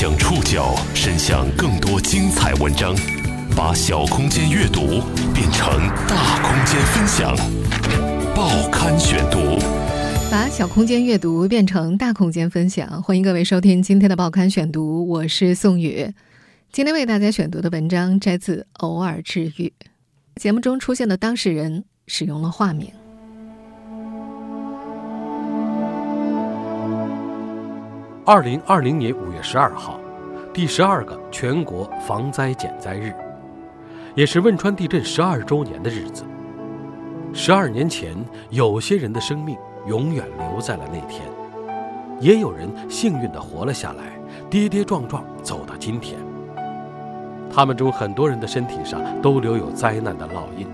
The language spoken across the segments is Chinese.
将触角伸向更多精彩文章，把小空间阅读变成大空间分享。报刊选读，把小空间阅读变成大空间分享。欢迎各位收听今天的报刊选读，我是宋宇。今天为大家选读的文章摘自《偶尔治愈》。节目中出现的当事人使用了化名。二零二零年五月十二号，第十二个全国防灾减灾日，也是汶川地震十二周年的日子。十二年前，有些人的生命永远留在了那天，也有人幸运地活了下来，跌跌撞撞走到今天。他们中很多人的身体上都留有灾难的烙印，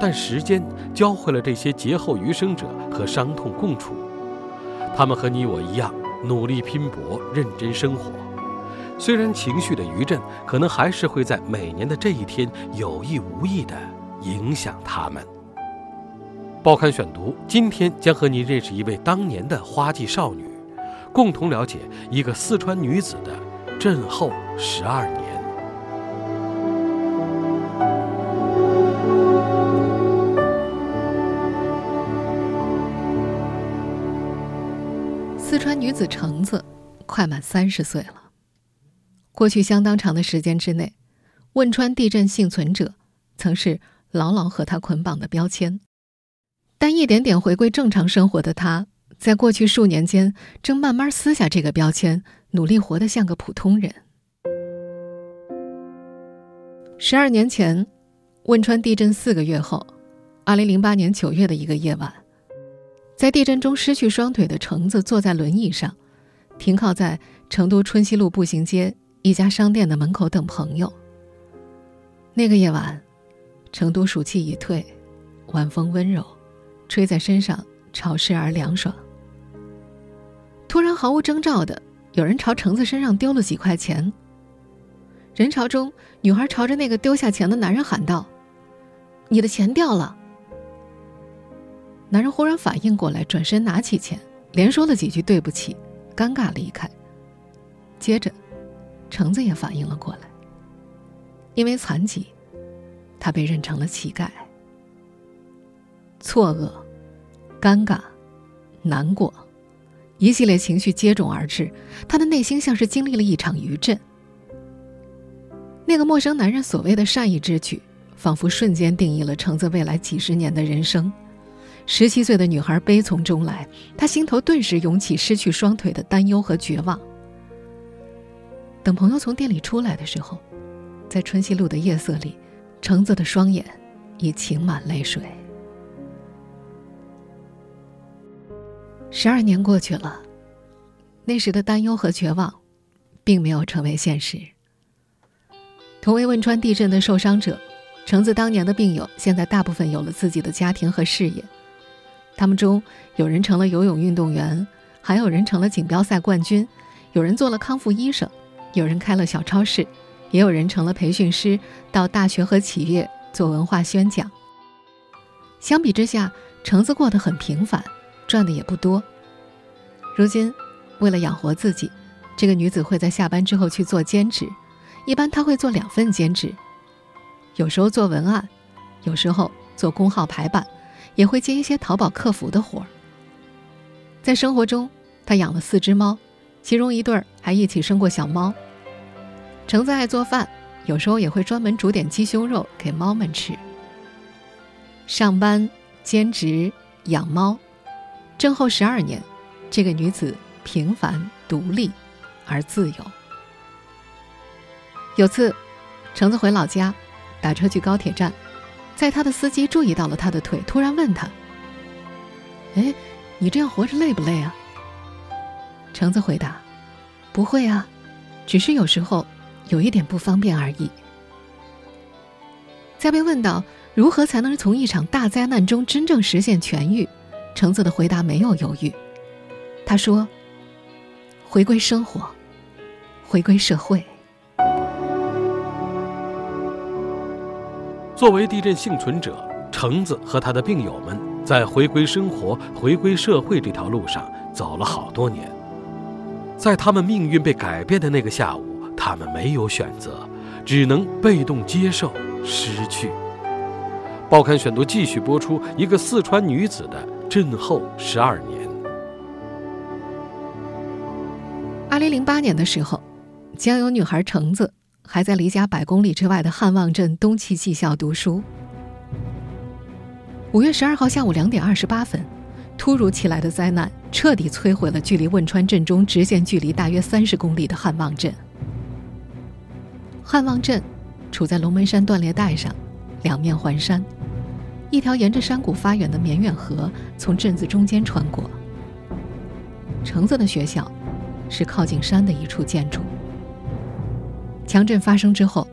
但时间教会了这些劫后余生者和伤痛共处。他们和你我一样。努力拼搏，认真生活。虽然情绪的余震可能还是会在每年的这一天有意无意地影响他们。报刊选读，今天将和您认识一位当年的花季少女，共同了解一个四川女子的震后十二年。女子橙子快满三十岁了。过去相当长的时间之内，汶川地震幸存者曾是牢牢和她捆绑的标签。但一点点回归正常生活的她，在过去数年间正慢慢撕下这个标签，努力活得像个普通人。十二年前，汶川地震四个月后，二零零八年九月的一个夜晚。在地震中失去双腿的橙子坐在轮椅上，停靠在成都春熙路步行街一家商店的门口等朋友。那个夜晚，成都暑气已退，晚风温柔，吹在身上潮湿而凉爽。突然，毫无征兆的，有人朝橙子身上丢了几块钱。人潮中，女孩朝着那个丢下钱的男人喊道：“你的钱掉了。”男人忽然反应过来，转身拿起钱，连说了几句对不起，尴尬离开。接着，橙子也反应了过来。因为残疾，他被认成了乞丐。错愕、尴尬、难过，一系列情绪接踵而至，他的内心像是经历了一场余震。那个陌生男人所谓的善意之举，仿佛瞬间定义了橙子未来几十年的人生。十七岁的女孩悲从中来，她心头顿时涌起失去双腿的担忧和绝望。等朋友从店里出来的时候，在春熙路的夜色里，橙子的双眼已噙满泪水。十二年过去了，那时的担忧和绝望，并没有成为现实。同为汶川地震的受伤者，橙子当年的病友现在大部分有了自己的家庭和事业。他们中有人成了游泳运动员，还有人成了锦标赛冠军，有人做了康复医生，有人开了小超市，也有人成了培训师，到大学和企业做文化宣讲。相比之下，橙子过得很平凡，赚的也不多。如今，为了养活自己，这个女子会在下班之后去做兼职，一般她会做两份兼职，有时候做文案，有时候做公号排版。也会接一些淘宝客服的活儿。在生活中，他养了四只猫，其中一对儿还一起生过小猫。橙子爱做饭，有时候也会专门煮点鸡胸肉给猫们吃。上班、兼职、养猫，震后十二年，这个女子平凡、独立而自由。有次，橙子回老家，打车去高铁站。在他的司机注意到了他的腿，突然问他：“哎，你这样活着累不累啊？”橙子回答：“不会啊，只是有时候有一点不方便而已。”在被问到如何才能从一场大灾难中真正实现痊愈，橙子的回答没有犹豫，他说：“回归生活，回归社会。”作为地震幸存者，橙子和他的病友们在回归生活、回归社会这条路上走了好多年。在他们命运被改变的那个下午，他们没有选择，只能被动接受失去。报刊选读继续播出一个四川女子的震后十二年。二零零八年的时候，江油女孩橙子还在离家百公里之外的汉旺镇东汽技校读书。五月十二号下午两点二十八分，突如其来的灾难彻底摧毁了距离汶川镇中直线距离大约三十公里的汉旺镇。汉旺镇处在龙门山断裂带上，两面环山，一条沿着山谷发源的绵远河从镇子中间穿过。橙子的学校。是靠近山的一处建筑。强震发生之后，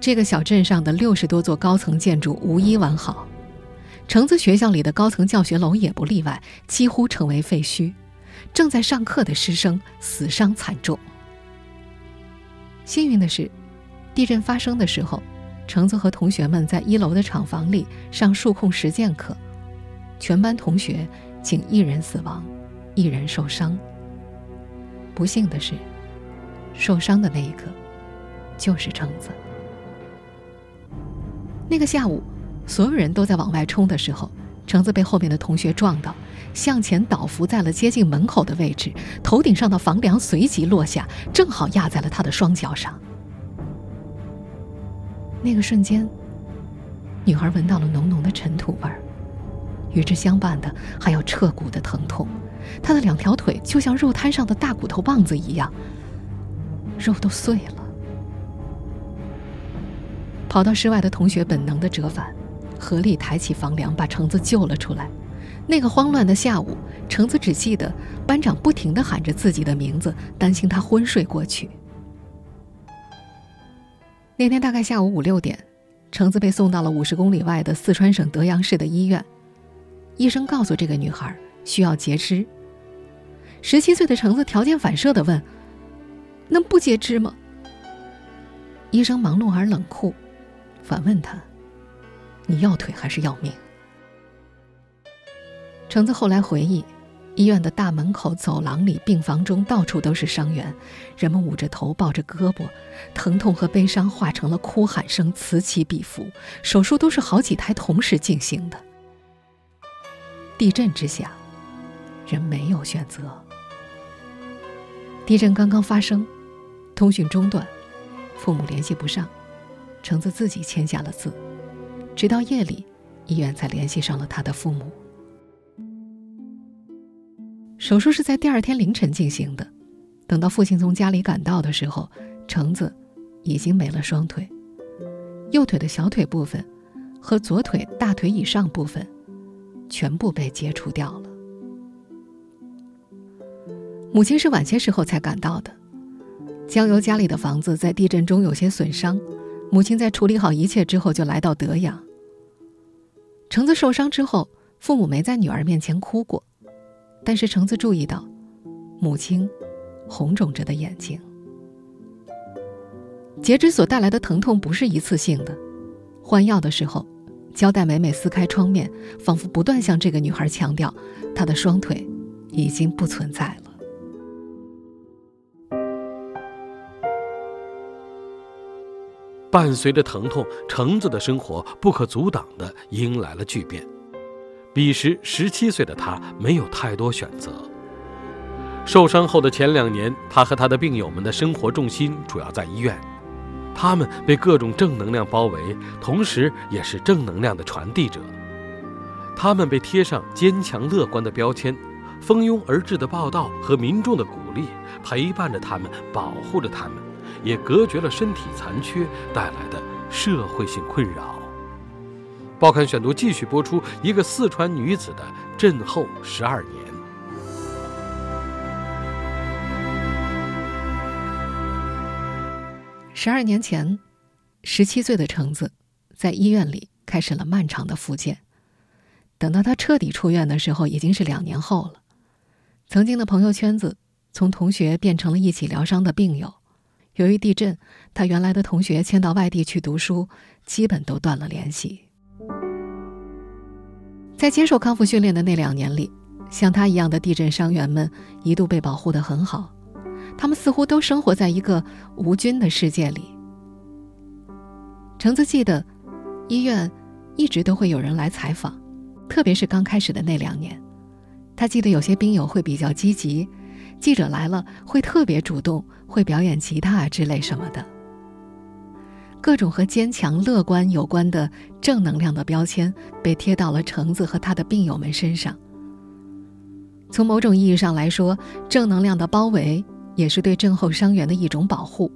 这个小镇上的六十多座高层建筑无一完好，橙子学校里的高层教学楼也不例外，几乎成为废墟。正在上课的师生死伤惨重。幸运的是，地震发生的时候，橙子和同学们在一楼的厂房里上数控实践课，全班同学仅一人死亡，一人受伤。不幸的是，受伤的那一个就是橙子。那个下午，所有人都在往外冲的时候，橙子被后面的同学撞到，向前倒伏在了接近门口的位置，头顶上的房梁随即落下，正好压在了他的双脚上。那个瞬间，女孩闻到了浓浓的尘土味儿，与之相伴的还有彻骨的疼痛。她的两条腿就像肉摊上的大骨头棒子一样，肉都碎了。跑到室外的同学本能的折返，合力抬起房梁，把橙子救了出来。那个慌乱的下午，橙子只记得班长不停的喊着自己的名字，担心他昏睡过去。那天大概下午五六点，橙子被送到了五十公里外的四川省德阳市的医院。医生告诉这个女孩需要截肢。十七岁的橙子条件反射的问：“能不截肢吗？”医生忙碌而冷酷，反问他：“你要腿还是要命？”橙子后来回忆，医院的大门口、走廊里、病房中到处都是伤员，人们捂着头、抱着胳膊，疼痛和悲伤化成了哭喊声，此起彼伏。手术都是好几台同时进行的。地震之下，人没有选择。地震刚刚发生，通讯中断，父母联系不上，橙子自己签下了字，直到夜里，医院才联系上了他的父母。手术是在第二天凌晨进行的，等到父亲从家里赶到的时候，橙子已经没了双腿，右腿的小腿部分和左腿大腿以上部分全部被截除掉了。母亲是晚些时候才赶到的。江油家里的房子在地震中有些损伤，母亲在处理好一切之后就来到德阳。橙子受伤之后，父母没在女儿面前哭过，但是橙子注意到，母亲红肿着的眼睛。截肢所带来的疼痛不是一次性的，换药的时候，胶带每每撕开创面，仿佛不断向这个女孩强调，她的双腿已经不存在了。伴随着疼痛，橙子的生活不可阻挡地迎来了巨变。彼时十七岁的他没有太多选择。受伤后的前两年，他和他的病友们的生活重心主要在医院，他们被各种正能量包围，同时也是正能量的传递者。他们被贴上坚强乐观的标签，蜂拥而至的报道和民众的鼓励陪伴着他们，保护着他们。也隔绝了身体残缺带来的社会性困扰。报刊选读继续播出一个四川女子的震后十二年。十二年前，十七岁的橙子在医院里开始了漫长的复健。等到他彻底出院的时候，已经是两年后了。曾经的朋友圈子，从同学变成了一起疗伤的病友。由于地震，他原来的同学迁到外地去读书，基本都断了联系。在接受康复训练的那两年里，像他一样的地震伤员们一度被保护得很好。他们似乎都生活在一个无菌的世界里。橙子记得，医院一直都会有人来采访，特别是刚开始的那两年。他记得有些病友会比较积极，记者来了会特别主动，会表演吉他之类什么的。各种和坚强、乐观有关的正能量的标签被贴到了橙子和他的病友们身上。从某种意义上来说，正能量的包围也是对症候伤员的一种保护。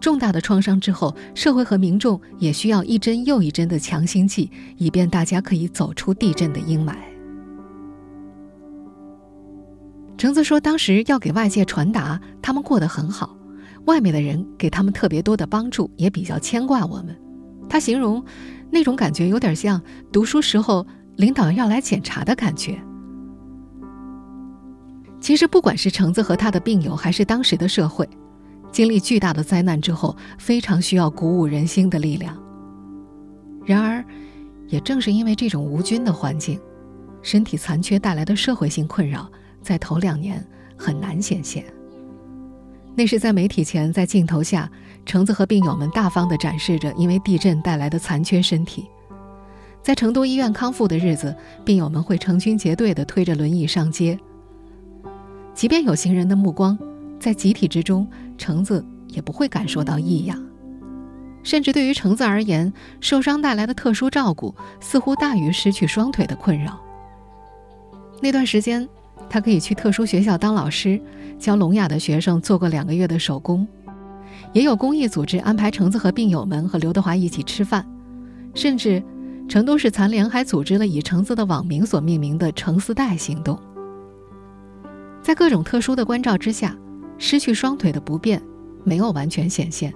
重大的创伤之后，社会和民众也需要一针又一针的强心剂，以便大家可以走出地震的阴霾。橙子说：“当时要给外界传达，他们过得很好。”外面的人给他们特别多的帮助，也比较牵挂我们。他形容那种感觉有点像读书时候领导要来检查的感觉。其实，不管是橙子和他的病友，还是当时的社会，经历巨大的灾难之后，非常需要鼓舞人心的力量。然而，也正是因为这种无菌的环境，身体残缺带来的社会性困扰，在头两年很难显现。那是在媒体前，在镜头下，橙子和病友们大方地展示着因为地震带来的残缺身体。在成都医院康复的日子，病友们会成群结队地推着轮椅上街。即便有行人的目光，在集体之中，橙子也不会感受到异样。甚至对于橙子而言，受伤带来的特殊照顾似乎大于失去双腿的困扰。那段时间。他可以去特殊学校当老师，教聋哑的学生做过两个月的手工，也有公益组织安排橙子和病友们和刘德华一起吃饭，甚至成都市残联还组织了以橙子的网名所命名的“橙丝带”行动。在各种特殊的关照之下，失去双腿的不便没有完全显现。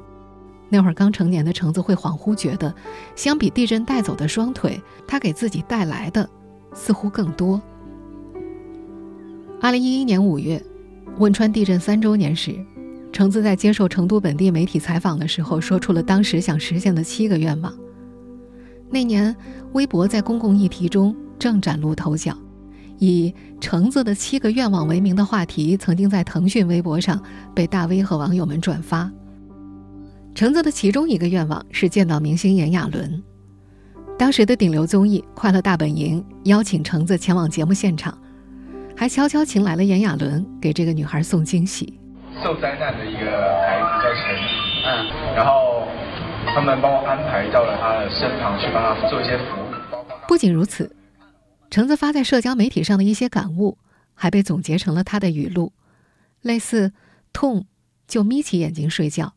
那会儿刚成年的橙子会恍惚觉得，相比地震带走的双腿，他给自己带来的似乎更多。二零一一年五月，汶川地震三周年时，橙子在接受成都本地媒体采访的时候，说出了当时想实现的七个愿望。那年，微博在公共议题中正崭露头角，以“橙子的七个愿望”为名的话题，曾经在腾讯微博上被大 V 和网友们转发。橙子的其中一个愿望是见到明星炎亚纶。当时的顶流综艺《快乐大本营》邀请橙子前往节目现场。还悄悄请来了炎亚纶，给这个女孩送惊喜。受灾难的一个孩子叫陈怡，嗯，然后他们帮我安排到了他的身旁去帮他做一些服务。不仅如此，橙子发在社交媒体上的一些感悟，还被总结成了他的语录，类似“痛就眯起眼睛睡觉”，“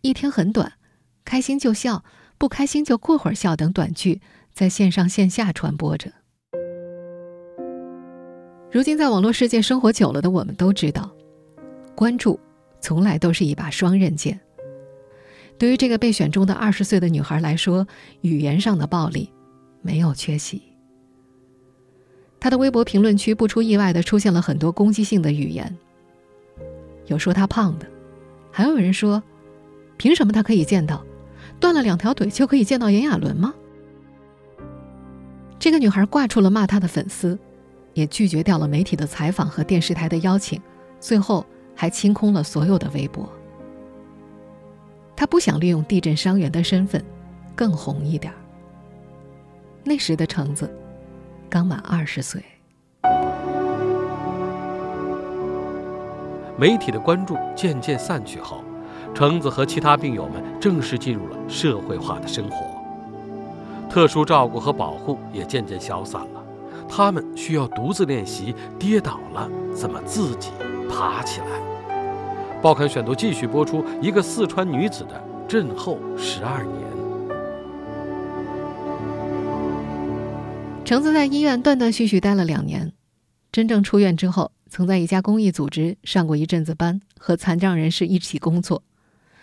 一天很短，开心就笑，不开心就过会儿笑”等短句，在线上线下传播着。如今，在网络世界生活久了的我们都知道，关注从来都是一把双刃剑。对于这个被选中的二十岁的女孩来说，语言上的暴力没有缺席。她的微博评论区不出意外的出现了很多攻击性的语言，有说她胖的，还有人说，凭什么她可以见到，断了两条腿就可以见到炎亚纶吗？这个女孩挂出了骂她的粉丝。也拒绝掉了媒体的采访和电视台的邀请，最后还清空了所有的微博。他不想利用地震伤员的身份更红一点。那时的橙子刚满二十岁。媒体的关注渐渐散去后，橙子和其他病友们正式进入了社会化的生活，特殊照顾和保护也渐渐消散了。他们需要独自练习，跌倒了怎么自己爬起来。报刊选读继续播出一个四川女子的震后十二年。橙子在医院断断续续待了两年，真正出院之后，曾在一家公益组织上过一阵子班，和残障人士一起工作。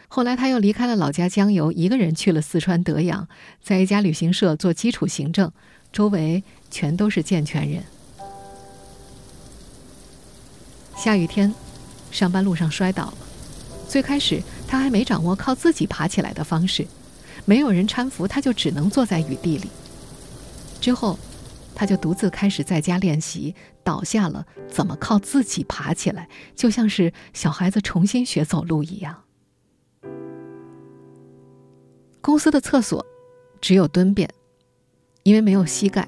后来他又离开了老家江油，一个人去了四川德阳，在一家旅行社做基础行政。周围全都是健全人。下雨天，上班路上摔倒了。最开始他还没掌握靠自己爬起来的方式，没有人搀扶，他就只能坐在雨地里。之后，他就独自开始在家练习，倒下了怎么靠自己爬起来，就像是小孩子重新学走路一样。公司的厕所只有蹲便，因为没有膝盖，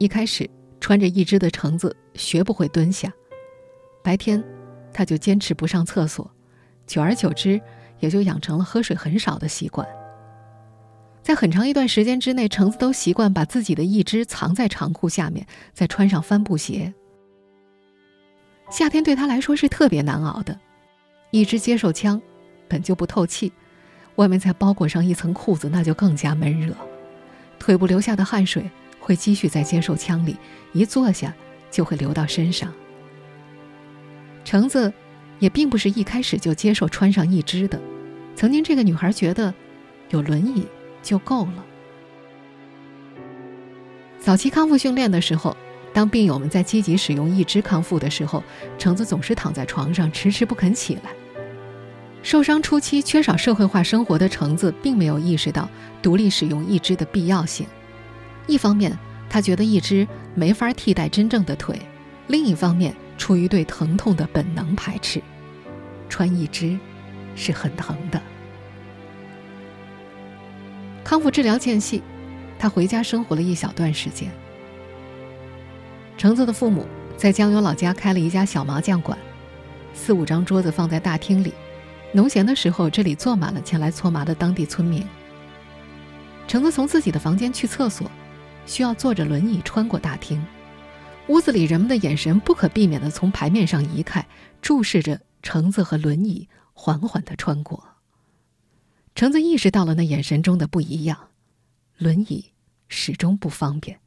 一开始穿着一只的橙子学不会蹲下。白天，他就坚持不上厕所，久而久之，也就养成了喝水很少的习惯。在很长一段时间之内，橙子都习惯把自己的一只藏在长裤下面，再穿上帆布鞋。夏天对他来说是特别难熬的，一只接受枪本就不透气，外面再包裹上一层裤子，那就更加闷热。腿部流下的汗水会积蓄在接受腔里，一坐下就会流到身上。橙子也并不是一开始就接受穿上一只的，曾经这个女孩觉得有轮椅。就够了。早期康复训练的时候，当病友们在积极使用义肢康复的时候，橙子总是躺在床上迟迟不肯起来。受伤初期缺少社会化生活的橙子，并没有意识到独立使用义肢的必要性。一方面，他觉得一只没法替代真正的腿；另一方面，出于对疼痛的本能排斥，穿一只是很疼的。康复治疗间隙，他回家生活了一小段时间。橙子的父母在江油老家开了一家小麻将馆，四五张桌子放在大厅里，农闲的时候这里坐满了前来搓麻的当地村民。橙子从自己的房间去厕所，需要坐着轮椅穿过大厅，屋子里人们的眼神不可避免地从牌面上移开，注视着橙子和轮椅缓缓地穿过。橙子意识到了那眼神中的不一样，轮椅始终不方便，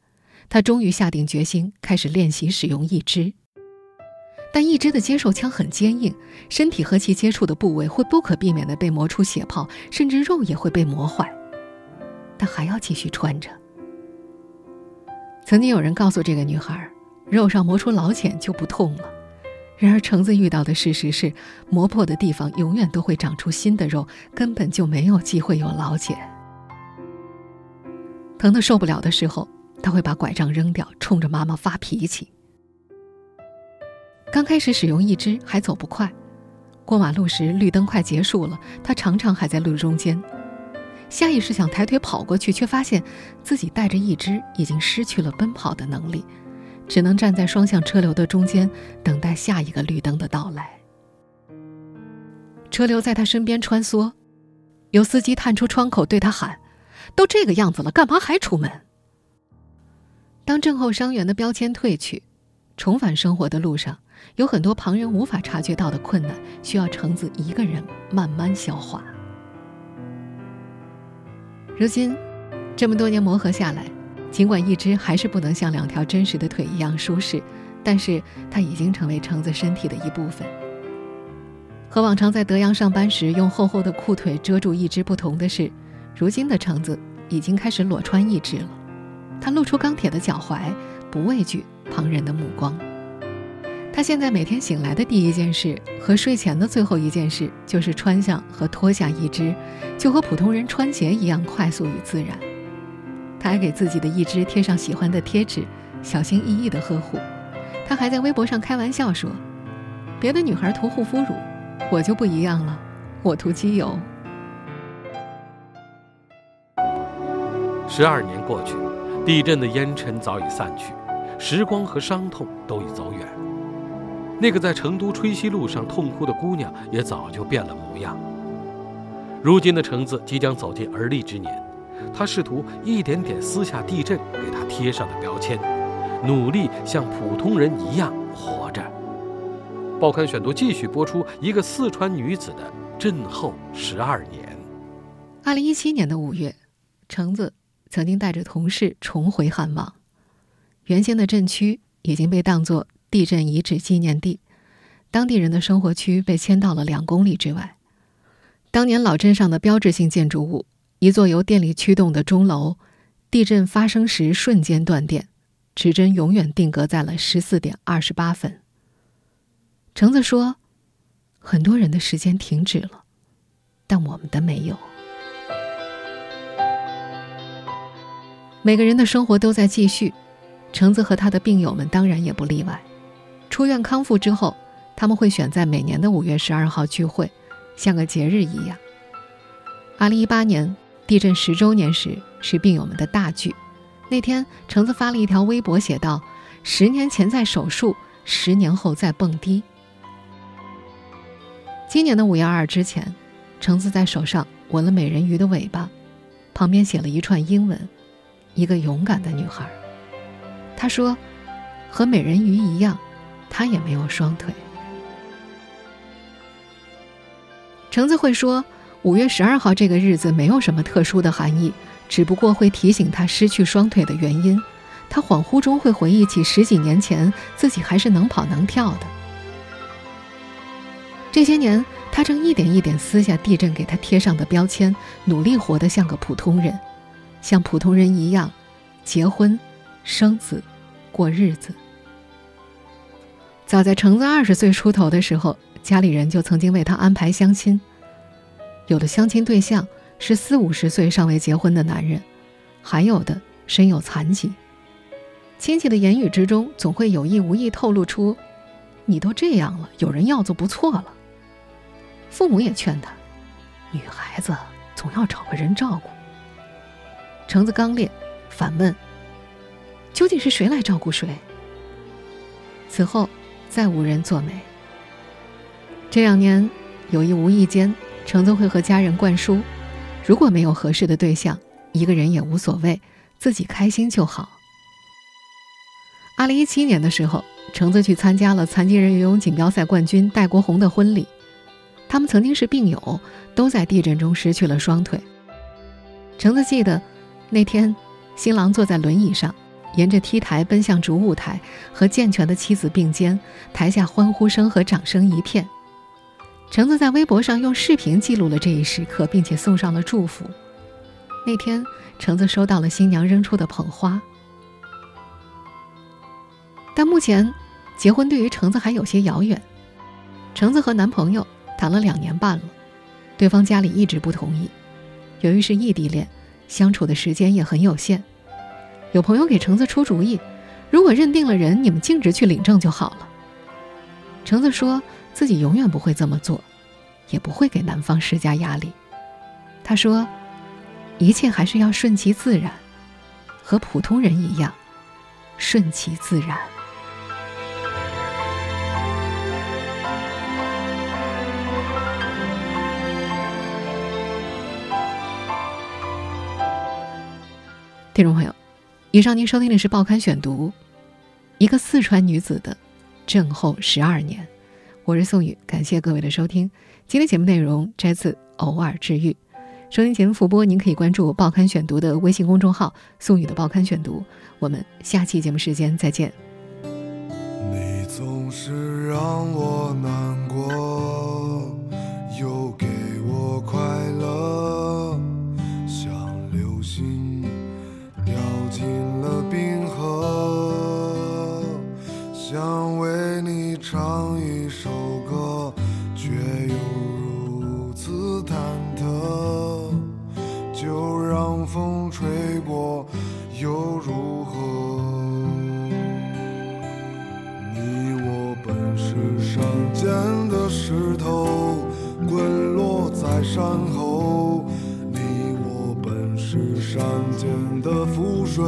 他终于下定决心开始练习使用义肢。但义肢的接受腔很坚硬，身体和其接触的部位会不可避免地被磨出血泡，甚至肉也会被磨坏。但还要继续穿着。曾经有人告诉这个女孩，肉上磨出老茧就不痛了。然而，橙子遇到的事实是，磨破的地方永远都会长出新的肉，根本就没有机会有老茧。疼得受不了的时候，他会把拐杖扔掉，冲着妈妈发脾气。刚开始使用一只还走不快，过马路时绿灯快结束了，他常常还在路中间。下意识想抬腿跑过去，却发现自己带着一只已经失去了奔跑的能力。只能站在双向车流的中间，等待下一个绿灯的到来。车流在他身边穿梭，有司机探出窗口对他喊：“都这个样子了，干嘛还出门？”当症候伤员的标签褪去，重返生活的路上，有很多旁人无法察觉到的困难，需要橙子一个人慢慢消化。如今，这么多年磨合下来。尽管一只还是不能像两条真实的腿一样舒适，但是它已经成为橙子身体的一部分。和往常在德阳上班时用厚厚的裤腿遮住一只不同的是，如今的橙子已经开始裸穿一只了。他露出钢铁的脚踝，不畏惧旁人的目光。他现在每天醒来的第一件事和睡前的最后一件事就是穿上和脱下一只，就和普通人穿鞋一样快速与自然。他还给自己的一只贴上喜欢的贴纸，小心翼翼的呵护。他还在微博上开玩笑说：“别的女孩涂护肤乳，我就不一样了，我涂机油。”十二年过去，地震的烟尘早已散去，时光和伤痛都已走远。那个在成都吹西路上痛哭的姑娘，也早就变了模样。如今的橙子即将走进而立之年。他试图一点点撕下地震给他贴上的标签，努力像普通人一样活着。报刊选读继续播出一个四川女子的震后十二年。二零一七年的五月，橙子曾经带着同事重回汉望，原先的震区已经被当作地震遗址纪念地，当地人的生活区被迁到了两公里之外。当年老镇上的标志性建筑物。一座由电力驱动的钟楼，地震发生时瞬间断电，指针永远定格在了十四点二十八分。橙子说：“很多人的时间停止了，但我们的没有。每个人的生活都在继续，橙子和他的病友们当然也不例外。出院康复之后，他们会选在每年的五月十二号聚会，像个节日一样。二零一八年地震十周年时是病友们的大聚，那天橙子发了一条微博，写道：“十年前在手术，十年后在蹦迪。”今年的五月二之前，橙子在手上纹了美人鱼的尾巴，旁边写了一串英文：“一个勇敢的女孩。”他说：“和美人鱼一样，他也没有双腿。”橙子会说：“五月十二号这个日子没有什么特殊的含义，只不过会提醒他失去双腿的原因。他恍惚中会回忆起十几年前自己还是能跑能跳的。这些年，他正一点一点撕下地震给他贴上的标签，努力活得像个普通人，像普通人一样结婚、生子、过日子。早在橙子二十岁出头的时候。”家里人就曾经为他安排相亲。有的相亲对象是四五十岁尚未结婚的男人，还有的身有残疾。亲戚的言语之中总会有意无意透露出：“你都这样了，有人要就不错了。”父母也劝他：“女孩子总要找个人照顾。”橙子刚烈，反问：“究竟是谁来照顾谁？”此后，再无人作美。这两年，有意无意间，橙子会和家人灌输：如果没有合适的对象，一个人也无所谓，自己开心就好。二零一七年的时候，橙子去参加了残疾人游泳锦标赛冠军戴国红的婚礼。他们曾经是病友，都在地震中失去了双腿。橙子记得，那天新郎坐在轮椅上，沿着 T 台奔向主舞台，和健全的妻子并肩，台下欢呼声和掌声一片。橙子在微博上用视频记录了这一时刻，并且送上了祝福。那天，橙子收到了新娘扔出的捧花。但目前，结婚对于橙子还有些遥远。橙子和男朋友谈了两年半了，对方家里一直不同意。由于是异地恋，相处的时间也很有限。有朋友给橙子出主意：如果认定了人，你们径直去领证就好了。橙子说。自己永远不会这么做，也不会给男方施加压力。他说：“一切还是要顺其自然，和普通人一样，顺其自然。”听众朋友，以上您收听的是《报刊选读》，一个四川女子的震后十二年。我是宋宇，感谢各位的收听。今天节目内容摘自《偶尔治愈》。收听节目复播，您可以关注《报刊选读》的微信公众号“宋宇的报刊选读”。我们下期节目时间再见。你总是让我难间的浮水，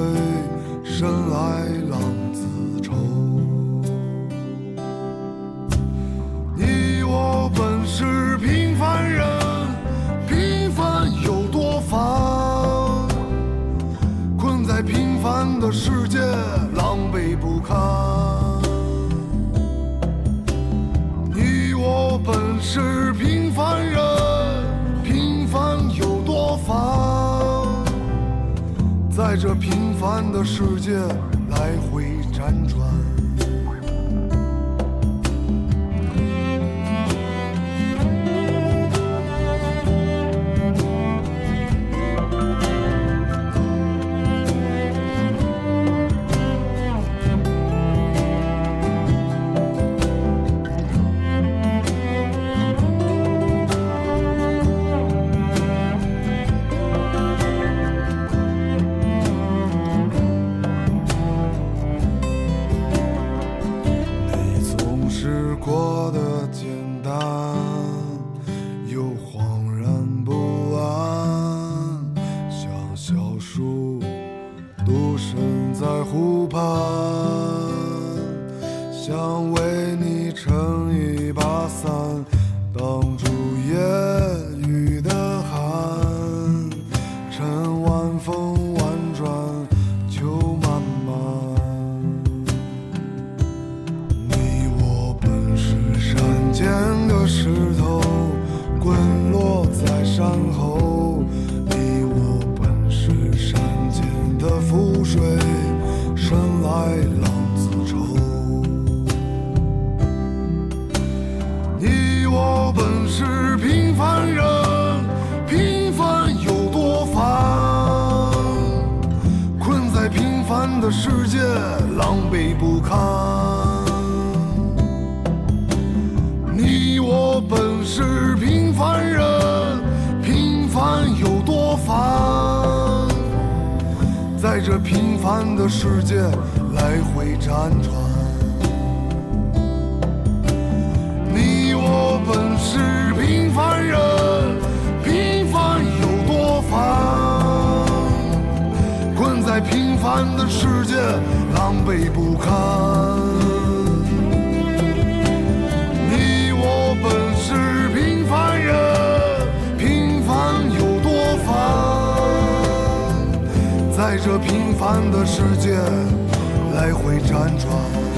界来回辗转。一把伞等烦？在这平凡的世界来回辗转。你我本是平凡人，平凡有多烦？困在平凡的世界，狼狈不堪。平凡的世界来回辗转。